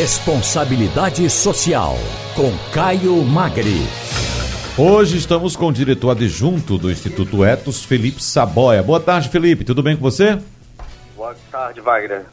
Responsabilidade Social, com Caio Magri. Hoje estamos com o diretor adjunto do Instituto Etos, Felipe Saboia. Boa tarde, Felipe. Tudo bem com você? Boa tarde, Wagner.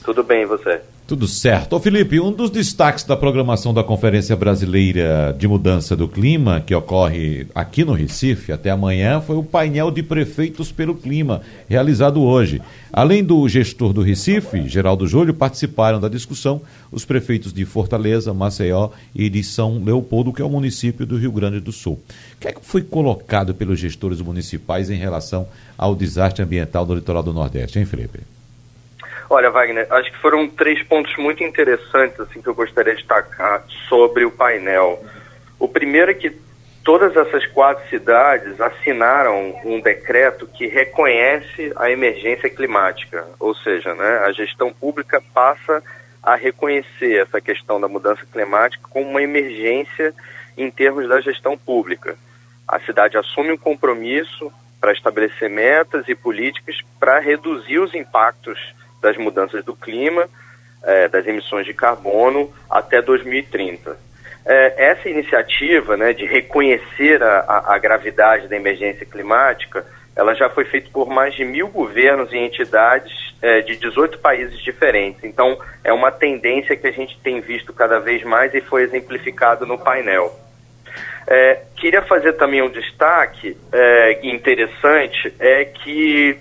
Tudo bem, e você? Tudo certo. Ô Felipe, um dos destaques da programação da Conferência Brasileira de Mudança do Clima, que ocorre aqui no Recife até amanhã, foi o painel de prefeitos pelo clima, realizado hoje. Além do gestor do Recife, Geraldo Júlio, participaram da discussão os prefeitos de Fortaleza, Maceió e de São Leopoldo, que é o município do Rio Grande do Sul. O que é que foi colocado pelos gestores municipais em relação ao desastre ambiental no litoral do Nordeste, hein, Felipe? Olha, Wagner, acho que foram três pontos muito interessantes assim que eu gostaria de destacar sobre o painel. O primeiro é que todas essas quatro cidades assinaram um decreto que reconhece a emergência climática, ou seja, né, a gestão pública passa a reconhecer essa questão da mudança climática como uma emergência em termos da gestão pública. A cidade assume um compromisso para estabelecer metas e políticas para reduzir os impactos das mudanças do clima, é, das emissões de carbono até 2030. É, essa iniciativa né, de reconhecer a, a, gravidade da emergência climática, ela já foi feita por mais de mil governos e entidades é, de 18 países diferentes. Então, é uma tendência que a gente tem visto cada vez mais e foi exemplificado no painel. É, queria fazer também um destaque é, interessante, é que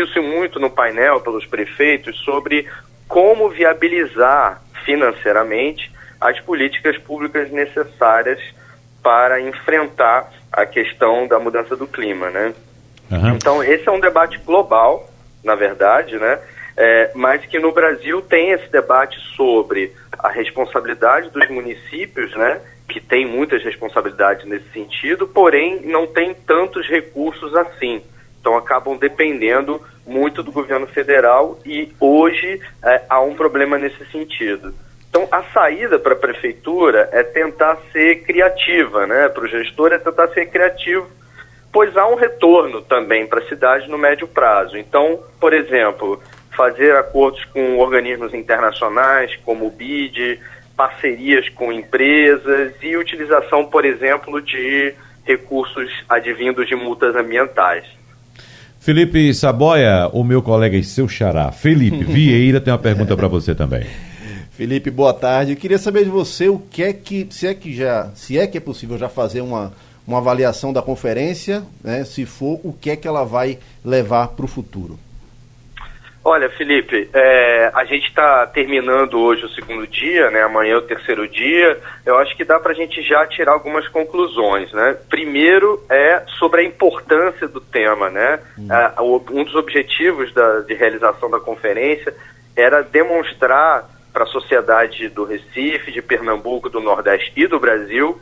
discutiu-se muito no painel pelos prefeitos sobre como viabilizar financeiramente as políticas públicas necessárias para enfrentar a questão da mudança do clima, né? Uhum. Então, esse é um debate global, na verdade, né? É, mas que no Brasil tem esse debate sobre a responsabilidade dos municípios, né? que tem muitas responsabilidades nesse sentido, porém não tem tantos recursos assim. Então acabam dependendo muito do governo federal e hoje é, há um problema nesse sentido. Então a saída para a prefeitura é tentar ser criativa, né? Para o gestor é tentar ser criativo, pois há um retorno também para a cidade no médio prazo. Então, por exemplo, fazer acordos com organismos internacionais como o BID, parcerias com empresas e utilização, por exemplo, de recursos advindos de multas ambientais. Felipe Saboia, o meu colega e seu xará, Felipe Vieira, tem uma pergunta para você também. Felipe, boa tarde. Eu queria saber de você o que é que, se é que já, se é que é possível já fazer uma, uma avaliação da conferência, né? Se for, o que é que ela vai levar para o futuro? Olha, Felipe, é, a gente está terminando hoje o segundo dia, né? Amanhã é o terceiro dia. Eu acho que dá para a gente já tirar algumas conclusões, né? Primeiro é sobre a importância do tema, né? Hum. É, um dos objetivos da, de realização da conferência era demonstrar para a sociedade do Recife, de Pernambuco, do Nordeste e do Brasil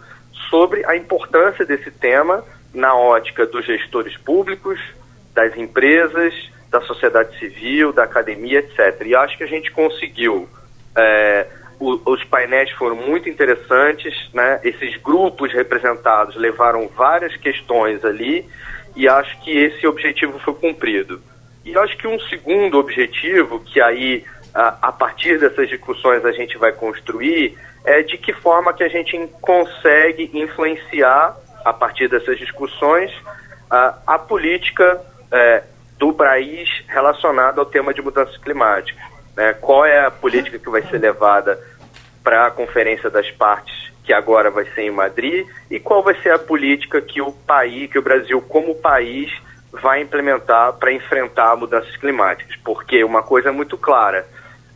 sobre a importância desse tema na ótica dos gestores públicos, das empresas da sociedade civil, da academia, etc. E acho que a gente conseguiu. É, o, os painéis foram muito interessantes, né? Esses grupos representados levaram várias questões ali e acho que esse objetivo foi cumprido. E acho que um segundo objetivo, que aí a, a partir dessas discussões a gente vai construir, é de que forma que a gente consegue influenciar, a partir dessas discussões, a, a política é, do país relacionado ao tema de mudanças climáticas. Né? Qual é a política que vai ser levada para a Conferência das Partes, que agora vai ser em Madrid, e qual vai ser a política que o país, que o Brasil como país vai implementar para enfrentar mudanças climáticas. Porque uma coisa é muito clara,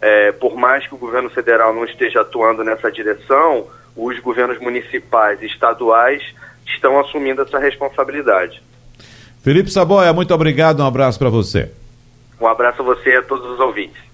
é, por mais que o governo federal não esteja atuando nessa direção, os governos municipais e estaduais estão assumindo essa responsabilidade. Felipe Saboia, muito obrigado, um abraço para você. Um abraço a você e a todos os ouvintes.